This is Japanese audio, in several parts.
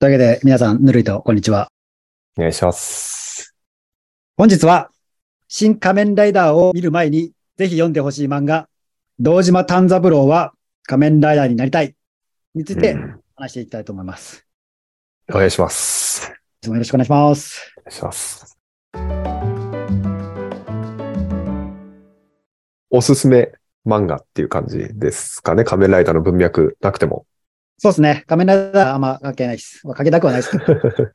というわけで、皆さん、ぬるいと、こんにちは。お願いします。本日は、新仮面ライダーを見る前に、ぜひ読んでほしい漫画、堂島丹三郎は仮面ライダーになりたいについてうん話していきたいと思います。お願いします。いつもよろしくお願いします。お願いします。おすすめ漫画っていう感じですかね。仮面ライダーの文脈なくても。そうですね。仮面ライダーはあんま関係ないです。まあ、関係なくはないですけど。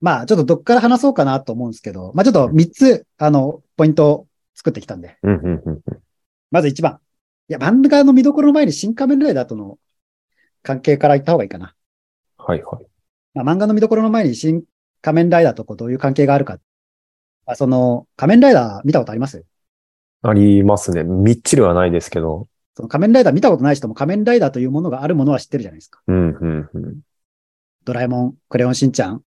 まあ、ちょっとどっから話そうかなと思うんですけど、まあちょっと3つ、あの、ポイントを作ってきたんで。うんうんうんうんまず1番。いや、漫画の見どころの前に新仮面ライダーとの関係から言った方がいいかな。はいはい。まあ、漫画の見どころの前に新仮面ライダーとこうどういう関係があるか。まあ、その、仮面ライダー見たことあります？ありますね。みっちりはないですけど。その仮面ライダー見たことない人も仮面ライダーというものがあるものは知ってるじゃないですか。うんうんうん。ドラえもん、クレヨンしんちゃん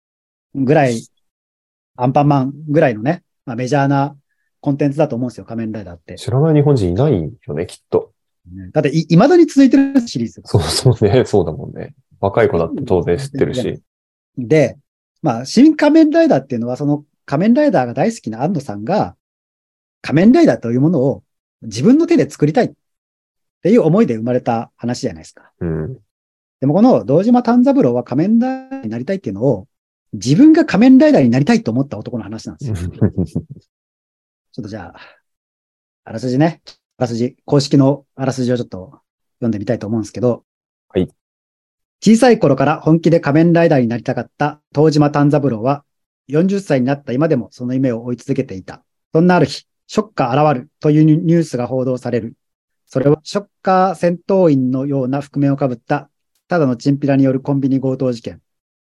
ぐらい、アンパンマンぐらいのね、まあ、メジャーなコンテンツだと思うんですよ、仮面ライダーって。知らない日本人いないよね、きっと。だってい、未だに続いてるシリーズが。そうそうね。そうだもんね。若い子だって当然知ってるし。で、まあ、新仮面ライダーっていうのは、その仮面ライダーが大好きな安野さんが、仮面ライダーというものを自分の手で作りたいっていう思いで生まれた話じゃないですか。うん。でもこの堂島丹三郎は仮面ライダーになりたいっていうのを、自分が仮面ライダーになりたいと思った男の話なんですよ。ちょっとじゃあ、あらすじね。あらすじ、公式のあらすじをちょっと読んでみたいと思うんですけど。はい。小さい頃から本気で仮面ライダーになりたかった東島丹三郎は、40歳になった今でもその夢を追い続けていた。そんなある日、ショッカー現るというニュースが報道される。それはショッカー戦闘員のような覆面をかぶった、ただのチンピラによるコンビニ強盗事件。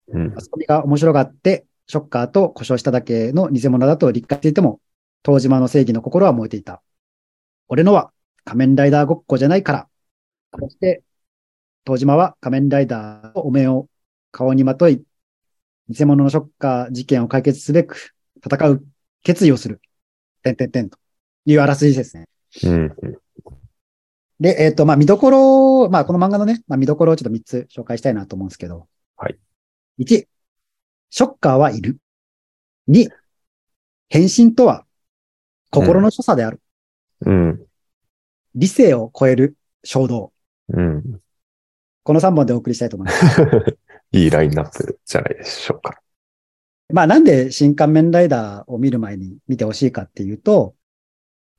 うんマスコミが面白がって、ショッカーと故障しただけの偽物だと理解していても、東島の正義の心は燃えていた。俺のは仮面ライダーごっこじゃないから。そして、東島は仮面ライダーのお面を顔にまとい、偽物のショッカー事件を解決すべく戦う決意をする。てんてんてんというあらすじですね。うんで、えっ、と、まあ、見どころ、まあ、この漫画のね、まあ、見どころをちょっと3つ紹介したいなと思うんですけど。はい。1、ショッカーはいる。2、変身とは心の所作である。うん。理性を超える衝動。うん。この3本でお送りしたいと思います。いいラインナップじゃないでしょうか。まあ、なんで新仮面ライダーを見る前に見てほしいかっていうと、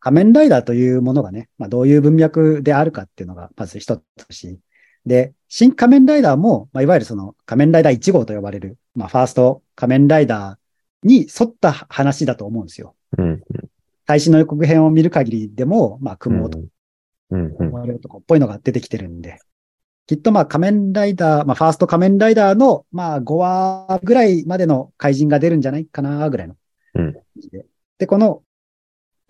仮面ライダーというものがね、まあ、どういう文脈であるかっていうのがまず一つし、で、新仮面ライダーも、まあ、いわゆるその仮面ライダー1号と呼ばれる、まあ、ファースト仮面ライダーに沿った話だと思うんですよ。うん。最新の予告編を見る限りでも、まあ、雲男、うん。うん。思われる男っぽいのが出てきてるんで、きっとまあ仮面ライダー、まあファースト仮面ライダーのまあ5話ぐらいまでの怪人が出るんじゃないかなぐらいの。うんで。で、この、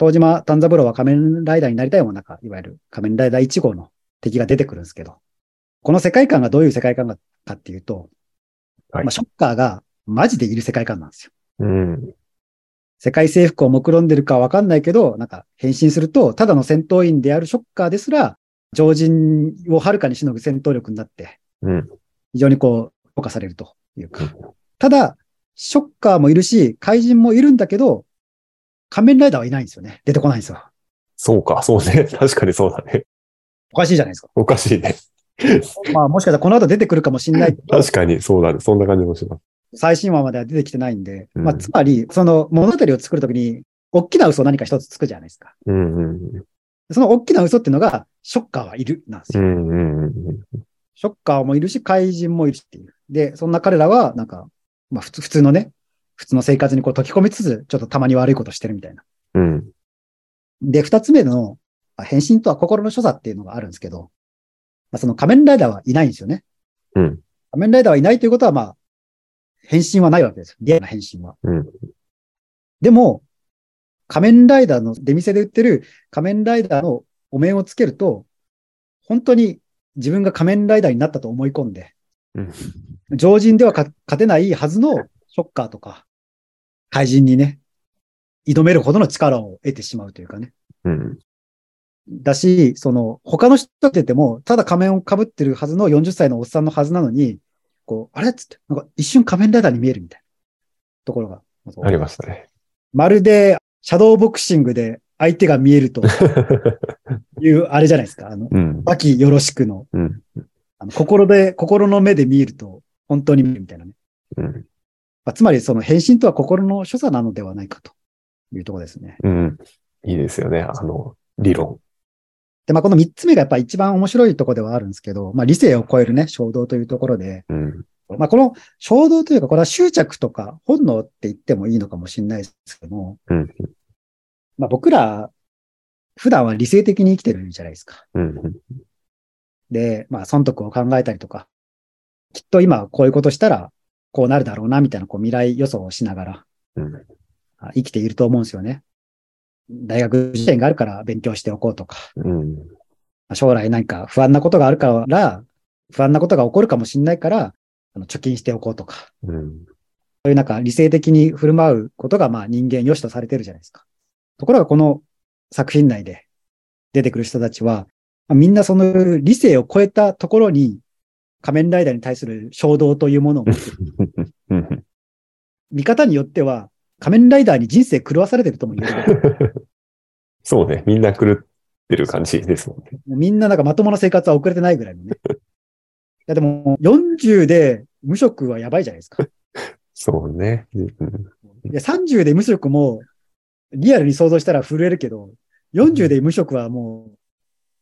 東島丹三郎は仮面ライダーになりたいもんなんか、いわゆる仮面ライダー1号の敵が出てくるんですけど、この世界観がどういう世界観かっていうと、はいまあショッカーがマジでいる世界観なんですよ。うん。世界征服を目論んでるかわかんないけど、なんか変身すると、ただの戦闘員であるショッカーですら、常人をはるかにしのぐ戦闘力になって、うん。非常にこう、評価されるというかうん。ただ、ショッカーもいるし、怪人もいるんだけど、仮面ライダーはいないんですよね。出てこないんですよ。そうか、そうね。確かにそうだね。おかしいじゃないですか。おかしいね。まあ、もしかしたらこの後出てくるかもしれない。確かにそうだね。そんな感じもします。最新話までは出てきてないんで、うんまあ、つまり、その物語を作るときに、大きな嘘を何か一つつくじゃないですか。うんうん。その大きな嘘っていうのが、ショッカーはいるなんですよ。うんうんうん。ショッカーもいるし、怪人もいるしっていう。で、そんな彼らは、なんか、まあ普通、普通のね、普通の生活にこう溶き込みつつ、ちょっとたまに悪いことしてるみたいな。うん。で、二つ目の、まあ変身とは心の所作っていうのがあるんですけど、まあその仮面ライダーはいないんですよね。うん。仮面ライダーはいないということは、まあ、変身はないわけですよ。リアルな変身は。うん。でも、仮面ライダーの出店で売ってる仮面ライダーのお面をつけると、本当に自分が仮面ライダーになったと思い込んで、うん。常人ではか勝てないはずのショッカーとか、怪人にね、挑めるほどの力を得てしまうというかね。うん。だし、その、他の人が出ても、ただ仮面を被ってるはずの40歳のおっさんのはずなのに、こう、あれ？っつって、なんか一瞬仮面ライダーに見えるみたいなところが。ありましたね。まるで、シャドーボクシングで相手が見えると いう、あれじゃないですか。あの、うん。よろしくの、うん。あの心で、心の目で見えると、本当に見えるみたいなね。うん。まあ、つまり、その変身とは心の所作なのではないかというところですね。うん。いいですよね。あの、理論。で、まあ、この三つ目がやっぱ一番面白いところではあるんですけど、まあ、理性を超えるね、衝動というところで、うん。まあ、この衝動というか、これは執着とか本能って言ってもいいのかもしれないですけども、うん。まあ、僕ら、普段は理性的に生きてるじゃないですか。うん。で、まあ、損得を考えたりとか、きっと今こういうことしたら、こうなるだろうな、みたいなこう未来予想をしながらうん。あ生きていると思うんですよね。大学受験があるから勉強しておこうとか、将来何か不安なことがあるから、不安なことが起こるかもしれないから、あの貯金しておこうとか、うん。そういうなんか理性的に振る舞うことがまあ人間良しとされてるじゃないですか。ところがこの作品内で出てくる人たちは、まあみんなその理性を超えたところに仮面ライダーに対する衝動というものを持ってるうん。見方によっては仮面ライダーに人生狂わされてるとも言える。そうね。みんな狂ってる感じですもんね。みんななんかまともな生活は送れてないぐらいのね。いやでも40で無職はやばいじゃないですか。そうね。うん。いや30で無職もリアルに想像したら震えるけど、40で無職はもう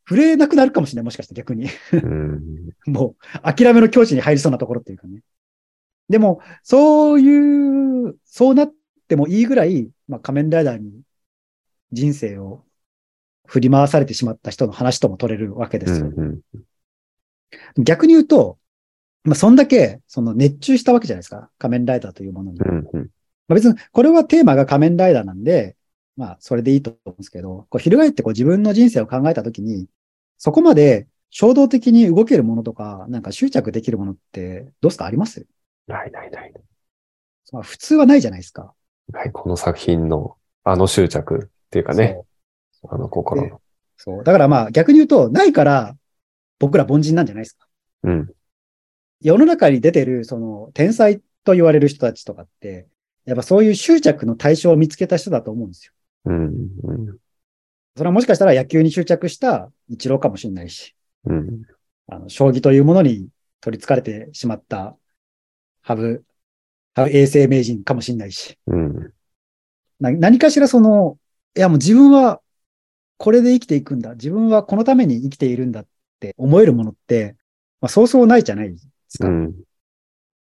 震えなくなるかもしれない。もしかして逆に。うん。もう諦めの境地に入りそうなところっていうかね。でも、そういう、そうなってもいいぐらい、まあ仮面ライダーに人生を振り回されてしまった人の話とも取れるわけですよ。うん。逆に言うと、まあ、そんだけ、その熱中したわけじゃないですか。仮面ライダーというものに。まうん。うん。あ、別に、これはテーマが仮面ライダーなんで、まあ、それでいいと思うんですけど、こう、翻ってこう自分の人生を考えたときに、そこまで衝動的に動けるものとか、なんか執着できるものって、どうですか？あります？ないないない。まあ、普通はないじゃないですか。はい。この作品の、あの執着っていうかね。あの心の。そう。だからまあ、逆に言うと、ないから、僕ら凡人なんじゃないですか。うん。世の中に出てる、その、天才と言われる人たちとかって、やっぱそういう執着の対象を見つけた人だと思うんですよ。うん。うん。それはもしかしたら野球に執着した一郎かもしれないし、うん。あの、将棋というものに取り憑かれてしまった、羽生、羽生衛生名人かもしれないし、うん。な何かしらその、いやもう自分はこれで生きていくんだ。自分はこのために生きているんだって思えるものって、まあ、そうそうないじゃないですか。うん。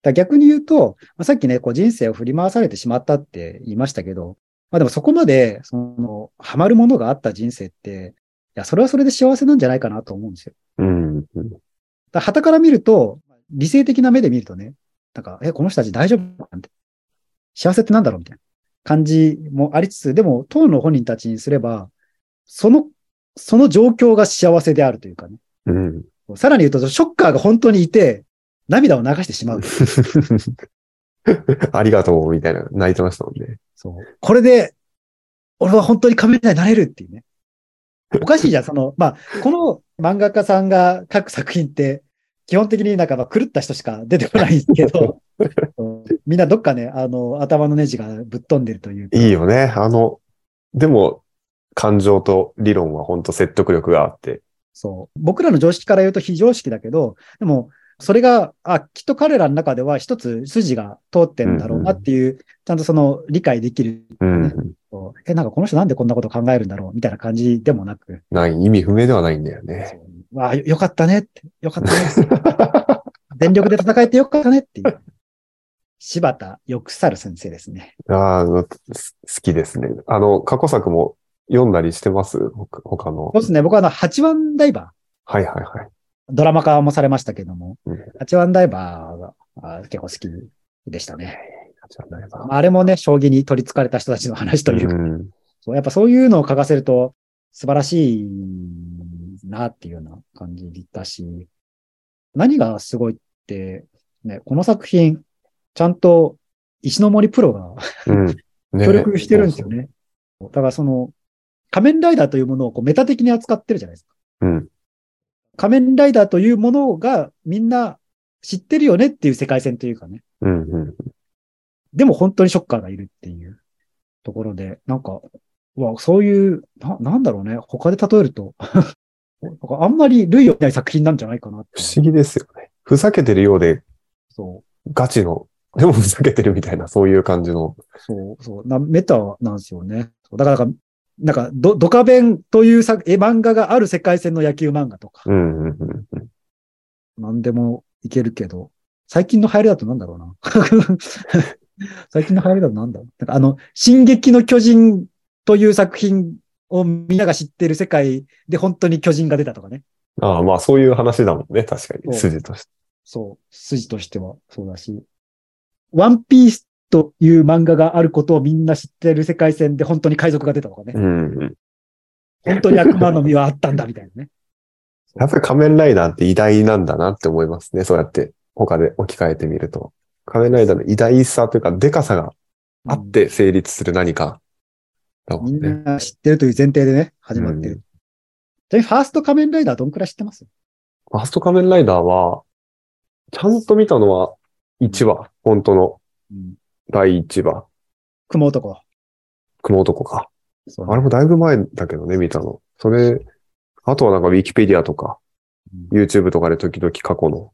ら逆に言うと、まあ、さっきね、こう人生を振り回されてしまったって言いましたけど、まあでもそこまで、その、ハマるものがあった人生って、いや、それはそれで幸せなんじゃないかなと思うんですよ。うん。だから旗から見ると、理性的な目で見るとね、なんか、え、この人たち大丈夫なんて。幸せってなんだろうみたいな感じもありつつ、でも、当の本人たちにすれば、その、その状況が幸せであるというかね。うん。さらに言うと、ショッカーが本当にいて、涙を流してしまう。ありがとう、みたいな、泣いてましたもんね。そう。これで、俺は本当に仮面ライダーになれるっていうね。おかしいじゃん、その、まあ、この漫画家さんが書く作品って、基本的になんかまあ狂った人しか出てこないんですけど、う んみんなどっかね、あの、頭のネジがぶっ飛んでるというか。いいよね。あの、でも、感情と理論は本当説得力があって。そう。僕らの常識から言うと非常識だけど、でも、それが、あ、きっと彼らの中では一つ筋が通ってんだろうなっていう、ちゃんとその理解できる、うん。え、なんかこの人なんでこんなこと考えるんだろうみたいな感じでもなく、ない、意味不明ではないんだよね。わあ、よよかったねって、よかったね。全力で戦えてよかったねっていう。柴田よくさる先生ですね。ああ、す好きですね。あの、過去作も読んだりしてます？他他のそう。ですね。僕はあの、八番ダイバはいはいはい。ー、ドラマ化もされましたけどもうん、八番ダイバーがあ結構好きでしたね。ああれもね、将棋に取り憑かれた人たちの話というか、うん。そうやっぱそういうのを書かせると素晴らしいなっていうような感じだし、何がすごいって、ね、この作品、ちゃんと石ノ森プロがうん。ね協力してるんですよ。ね。だからその、仮面ライダーというものをこうメタ的に扱ってるじゃないですか。うん。仮面ライダーというものがみんな知ってるよねっていう世界線というかね。うんうん。でも本当にショッカーがいるっていうところで、なんか、うわそういう、な、なんだろうね。他で例えると、なんかあんまり類を見ない作品なんじゃないかな。不思議ですよね。ふざけてるようでそガチの、でもふざけてるみたいな、そういう感じの。う、そう、そう、な、メタなんですよね。だからなんか、ド、ドカベンという作、え、漫画がある世界線の野球漫画とか、うんうんうんうん。なんでもいけるけど、最近の流行りだとなんだろうな。最近の流行りだとなんだろう。なんかあの、進撃の巨人という作品をみんなが知ってる世界で本当に巨人が出たとかね。ああ、まあそういう話だもんね。確かに。筋として。そう、筋としてはそうだし。ワンピースという漫画があることをみんな知ってる世界線で本当に海賊が出たとかね。うんうん。本当に悪魔の実はあったんだみたいなね。やっぱり仮面ライダーって偉大なんだなって思いますね。そうやって他で置き換えてみると。仮面ライダーの偉大さというか、デカさがあって成立する何かだもみんんね。な知ってるという前提でね、始まってる。うんちなみにファースト仮面ライダーどんくらい知ってます？ファースト仮面ライダーは、ちゃんと見たのは1話。本当のうん。第1話。雲男。雲男か。あれもだいぶ前だけどね、見たの。それ、あとはなんかウィキペディアとか、うん YouTube とかで時々過去の。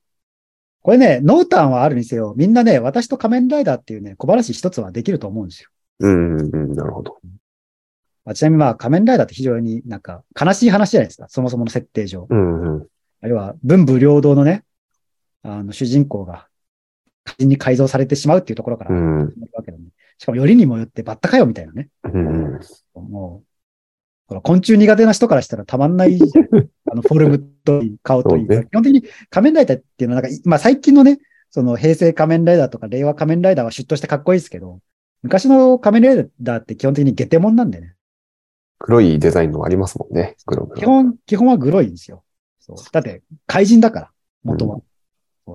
これね、濃淡はあるにせよ、みんなね、私と仮面ライダーっていうね、小話一つはできると思うんですよ。うんうんうん、なるほど。まあ、ちなみにまあ、仮面ライダーって非常になんか悲しい話じゃないですか。そもそもの設定上。うんうん。あるいは、文武両道のね、あの、主人公が、仮人に改造されてしまうっていうところからうん始まるわけなんで。しかも、よりにもよってバッタかよみたいなね。うんうん。もう、昆虫苦手な人からしたらたまんないあの、フォルムといい、顔といい。ね基本的に仮面ライダーっていうのはなんか、まあ最近のね、その平成仮面ライダーとか令和仮面ライダーはシュッとしてかっこいいですけど、昔の仮面ライダーって基本的にゲテモンなんでね。黒いデザインのありますもんね。黒黒基本、基本はグロいんですよ。そう。だって、怪人だから、元は。そう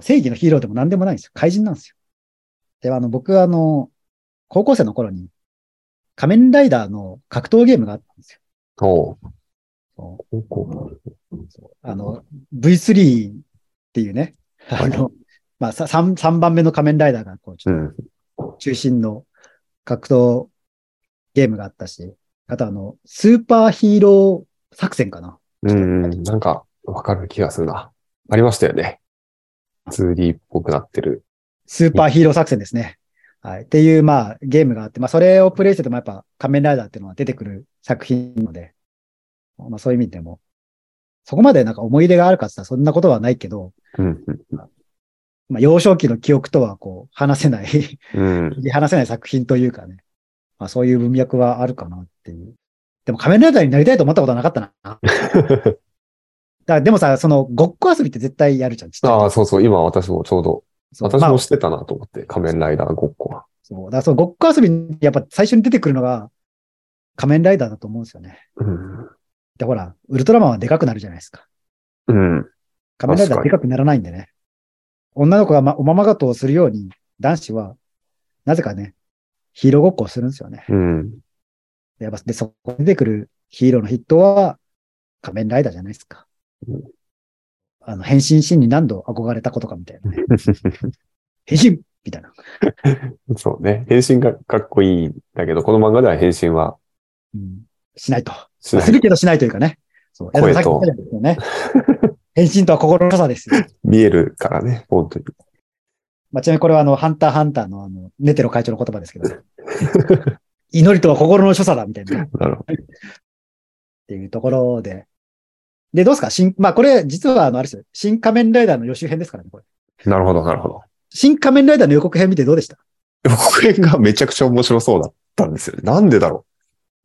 正義のヒーローでも何でもないんですよ。怪人なんですよ。で、あの、僕はあの、高校生の頃に、仮面ライダーの格闘ゲームがあったんですよ。おうそうあの、V3 っていうね、あの、まあ、さ3、三番目の仮面ライダーが、こう、ちょっん。と中心の格闘ゲームがあったし、あとあの、スーパーヒーロー作戦かな。うんうん。なんか、わかる気がするな。ありましたよね。2D っぽくなってる。スーパーヒーロー作戦ですね。はい。っていう、まあ、ゲームがあって、まあ、それをプレイしててもやっぱ仮面ライダーっていうのは出てくる作品なので、まあ、そういう意味でも、そこまでなんか思い出があるかって言ったらそんなことはないけど、うんうんまあ、幼少期の記憶とはこう、話せないうん。切り離せない作品というかね。まあそういう文脈はあるかなっていう。でも仮面ライダーになりたいと思ったことはなかったな。だでもさ、そのごっこ遊びって絶対やるじゃん。ちっちゃい時ああ、そうそう。今私もちょうど、そうまあ私もしてたなと思って、仮面ライダーごっこは。そう。だからそのごっこ遊びにやっぱ最初に出てくるのが仮面ライダーだと思うんですよね。うん。で、ほら、ウルトラマンはでかくなるじゃないですか。うん。仮面ライダーはでかくならないんでね。女の子がまおままごとをするように、男子は、なぜかね、ヒーローごっこをするんですよね。うん。で、やっぱ、で、そこに出てくるヒーローのヒットは、仮面ライダーじゃないですか。うんあの、変身シーンに何度憧れたことかみたいなね。変身みたいな。そうね。変身がかっこいいんだけど、この漫画では変身はうん、しないと。しないするけどしないというかね。そう。声とね。変身とは心の良さですよ。見えるからね、本当に。まあ、ちなみにこれはあの、ハンターハンターのあの、ネテロ会長の言葉ですけど、祈りとは心の所作だみたいな。っなるほど。ていうところで。で、どうですか？新、まあこれ実はあの、あれですよ。新仮面ライダーの予習編ですからね、これ。なるほど、なるほど。新仮面ライダーの予告編見てどうでした？予告編がめちゃくちゃ面白そうだったんですよね。なんでだろ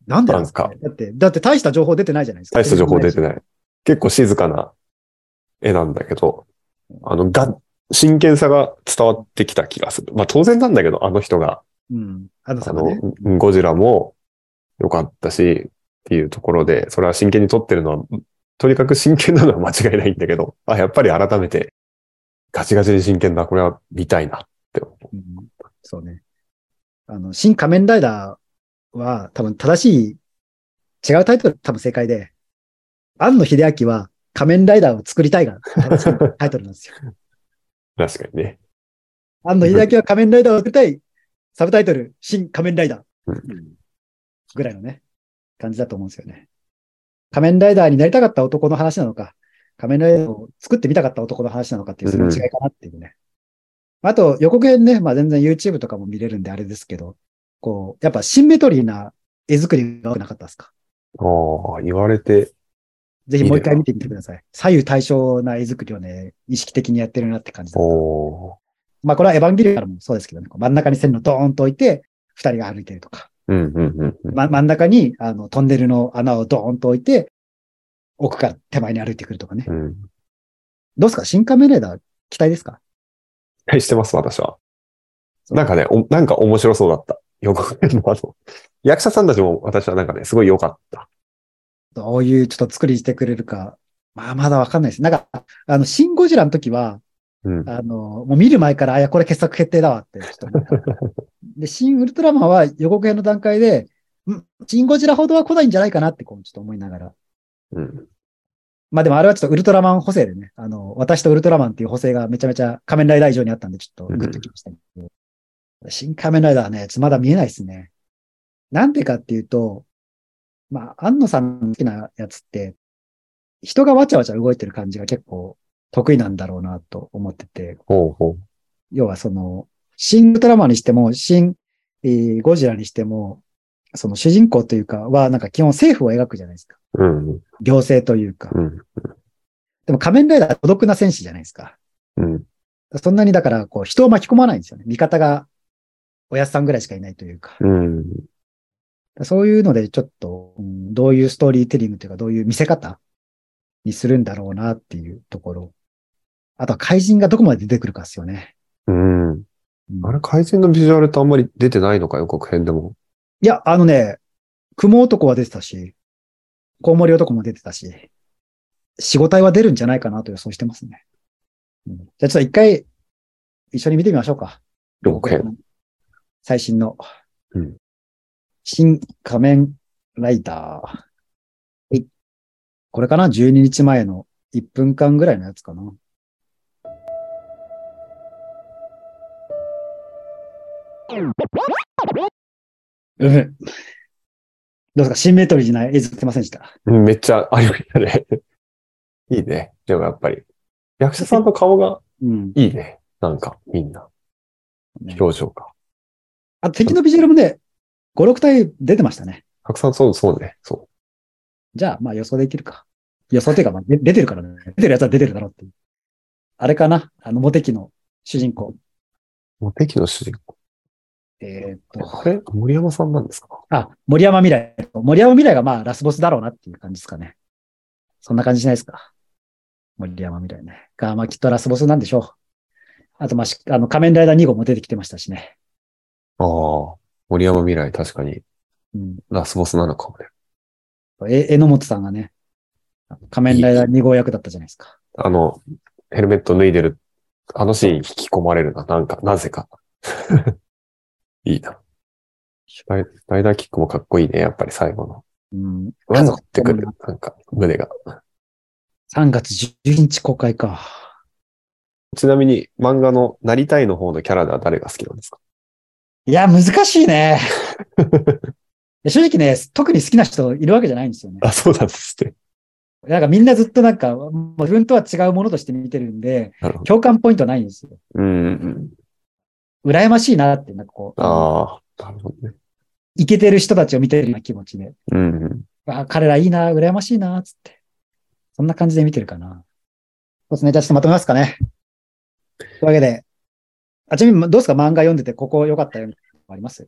なんでなんですか,、なんだって、だって大した情報出てないじゃないですか。う大した情報出てい。ない。結構静かな絵なんだけど、あの、が、真剣さが伝わってきた気がする。まあ当然なんだけど、あの人が、うん。あのね。の、ゴジラも良かったし、っていうところで、それは真剣に撮ってるのは、とにかく真剣なのは間違いないんだけど、あ、やっぱり改めて、ガチガチに真剣だ、これは見たいなって思う。うんそうね。あの、新仮面ライダーは多分正しい、違うタイトル多分正解で、庵野秀明は仮面ライダーを作りたいが正しいタイトルなんですよ。確かにね。安野秀明は仮面ライダーを作りたい。サブタイトル、新仮面ライダー。うんぐらいのね、感じだと思うんですよね。仮面ライダーになりたかった男の話なのか、仮面ライダーを作ってみたかった男の話なのかっていう、その違いかなっていうね。あと、予告編ね、まあ全然 YouTube とかも見れるんであれですけど、こう、やっぱシンメトリーな絵作りが多くなかったですか？ああ、言われて、ぜひもう一回見てみてください。左右対称な絵作りをね、意識的にやってるなって感じだった。おまあこれはエヴァンゲリオンからもそうですけどね、真ん中に線路ドーンと置いて、二人が歩いてるとか、うん、うん、うんうん。ま、真ん中にあのトンネルの穴をドーンと置いて、奥から手前に歩いてくるとかね。うん。どうですか？新仮面ライダー期待ですか？はい、してます、私は。なんかね、おなんか面白そうだった。予告編のあの、役者さんたちも私はなんかね、すごい良かった。どういうちょっと作りしてくれるか。まあまだわかんないです。なんか、あの、シン・ゴジラの時は、うん。あの、もう見る前から、あ、いや、これ傑作決定だわって、ちょっと思った。で、シン・ウルトラマンは予告編の段階で、んシン・ゴジラほどは来ないんじゃないかなって、こう、ちょっと思いながら。うん。まあでもあれはちょっとウルトラマン補正でね、あの、私とウルトラマンっていう補正がめちゃめちゃ仮面ライダー以上にあったんで、ちょっとグッときましたけど、新仮面ライダーはね、まだ見えないですね。なんでかっていうと、まあ、安野さんの好きなやつって、人がわちゃわちゃ動いてる感じが結構得意なんだろうなと思ってて、ほうほ要はその、新ウルトラマンにしても、新、えーゴジラにしても、その主人公というかは、なんか基本政府を描くじゃないですか。う。うん。行政というか。うん。でも仮面ライダーは孤独な戦士じゃないですか。うん。そんなにだから、こう、人を巻き込まないんですよね。味方が、おやすさんぐらいしかいないというか。うん。そういうので、ちょっと、うんどういうストーリーテリングというか、どういう見せ方にするんだろうなっていうところ。あとは怪人がどこまで出てくるかですよね。うん。うんあれ、怪人のビジュアルってあんまり出てないのか、予告編でも。いや、あのね、雲男は出てたし、コウモリ男も出てたし、仕事体は出るんじゃないかなと予想してますね。うんじゃあちょっと一回、一緒に見てみましょうか。予告編。最新の。うん新仮面ライダー。はい。これかな ?12 日前の1分間ぐらいのやつかな。うん。どうですか？シンメトリーな映像出ませんでした？うんめっちゃありたね。いいね。でもやっぱり、役者さんの顔がうん。いいね。なんか、みんな。表情が。あと敵のビジュアルもね、5、6体出てましたね。たくさんそう、そうね。そじゃあ、まあ予想できるか。予想っていうか、まあ、で出てるからね。出てるやつは出てるだろうっていう。あれかな？あの、モテキの主人公。う。モテキの主人公？えーっと、あれ森山さんなんですか？あ、森山未来。森山未来がまあラスボスだろうなっていう感じですかね。そんな感じしないですか森山未来ね。が、まあきっとラスボスなんでしょう。あと、まあし、あの、仮面ライダー2号も出てきてましたしね。ああ。森山未来、確かに、うん。ラスボスなのかもね。え、榎本さんがね、仮面ライダー2号役だったじゃないですか。あの、ヘルメット脱いでる、あのシーン引き込まれるな。なんか、なぜか。いいな。ライライダーキックもかっこいいね。やっぱり最後の。うん。わざってくる。なんか、胸が。3月10日公開か。ちなみに、漫画のなりたいの方のキャラでは誰が好きなんですか？いや、難しいね。正直ね、特に好きな人いるわけじゃないんですよね。あ、そうなんですね。なんかみんなずっとなんか、もう自分とは違うものとして見てるんで。共感ポイントないんですよ。うんうん。羨ましいなって、なんかこう、ああ、なるほどね。イケてる人たちを見てるような気持ちで、うんうん。あ彼らいいな、羨ましいな、つって。そんな感じで見てるかな。そうですね。じゃあちょっとまとめますかね。というわけで、あ、ちなみにどうですか？漫画読んでて、ここ良かったよ、あります？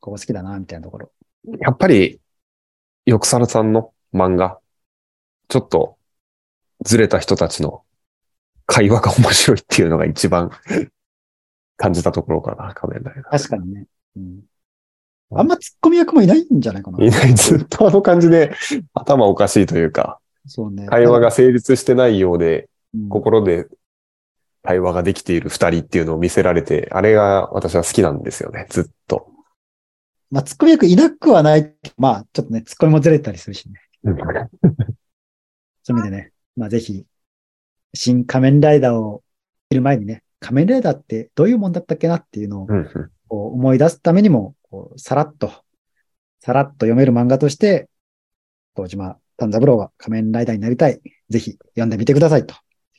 ここ好きだな、みたいなところ。やっぱり、よくさるさんの漫画、ちょっとずれた人たちの会話が面白いっていうのが一番 感じたところかな、仮面ライダ確かにね。うん。あんま突っ込み役もいないんじゃないかな。ー。いない、ずっとあの感じで 頭おかしいというか、そうね。会話が成立してないようで、うん、心で対話ができている二人っていうのを見せられて、あれが私は好きなんですよね、ずっと。まあ、突っ込み役いなくはない。まあ、ちょっとね、突っ込みもずれたりするしね。うん そういう意味でね、まあ、ぜひ、新仮面ライダーを見る前にね、仮面ライダーってどういうもんだったっけなっていうのを。こう思い出すためにも、こうさらっと、さらっと読める漫画として、東島丹三郎が仮面ライダーになりたい。ぜひ読んでみてくださいと。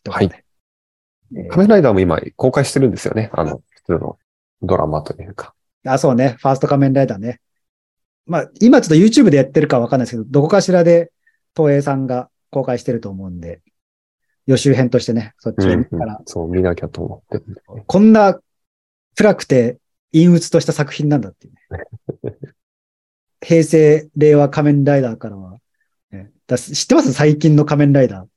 はいえー仮面ライダーも今公開してるんですよね。あの、普通のドラマというか。あ、そうね。ファースト仮面ライダーね。まあ、今ちょっと YouTube でやってるかわかんないですけど、どこかしらで東映さんが公開してると思うんで、予習編としてね、そっちを見たら、うんそう、見なきゃと思って。こんな暗くて陰鬱とした作品なんだっていうね。平成、令和仮面ライダーからは、ねだ知ってます？最近の仮面ライダー。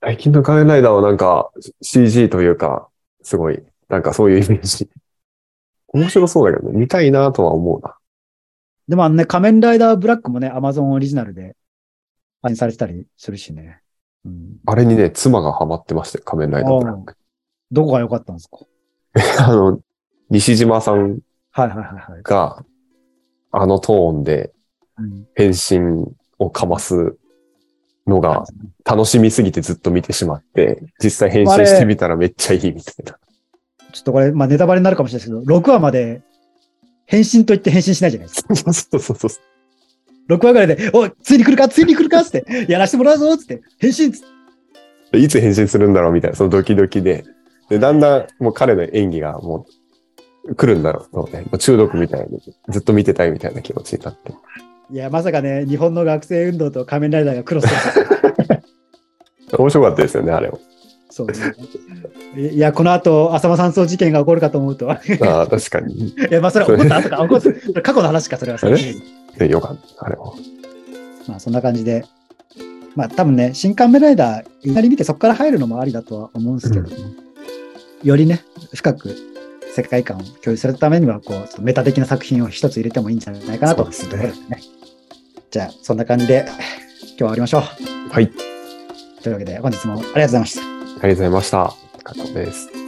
最近の仮面ライダーはなんか CG というか、すごい、なんかそういうイメージ。面白そうだけどね、見たいなとは思うな。でもあのね、仮面ライダーブラックもね、アマゾンオリジナルで配信されてたりするしね。うん、あれにね、妻がハマってまして、仮面ライダーブラック。どこが良かったんですか？あの、西島さんはいはいはいはい。が、あのトーンでうん変身をかますのが楽しみすぎてずっと見てしまって、実際変身してみたらめっちゃいいみたいな。ちょっとこれ、まあネタバレになるかもしれないですけど、6話まで変身と言って変身しないじゃないですか。そうそうそうそう。6話ぐらいで、おいついに来るか？ついに来るか？つって、やらせてもらうぞつって、変身つっていつ変身するんだろう？みたいな、そのドキドキで。で、だんだんもう彼の演技がもう来るんだろうね。もう中毒みたいに、ずっと見てたいみたいな気持ちになって。いや、まさかね、日本の学生運動と仮面ライダーがクロス。面白かったですよね、あれも。そうね。いや、この後、浅間山荘事件が起こるかと思うと、いああ、確かに。や、まあ、それは起こった後か、起こった、過去の話か、それは。あれ？でよかった、あれも。まあ、そんな感じで。まあ、多分ね、新仮面ライダー、いきなり見てそこから入るのもありだとは思うんですけど、よりね、深く世界観を共有するためには、こう、ちょっとメタ的な作品を一つ入れてもいいんじゃないかなと。そうですね。じゃあ、そんな感じで、今日は終わりましょう。はい。というわけで、本日もありがとうございました。ありがとうございました。加藤です。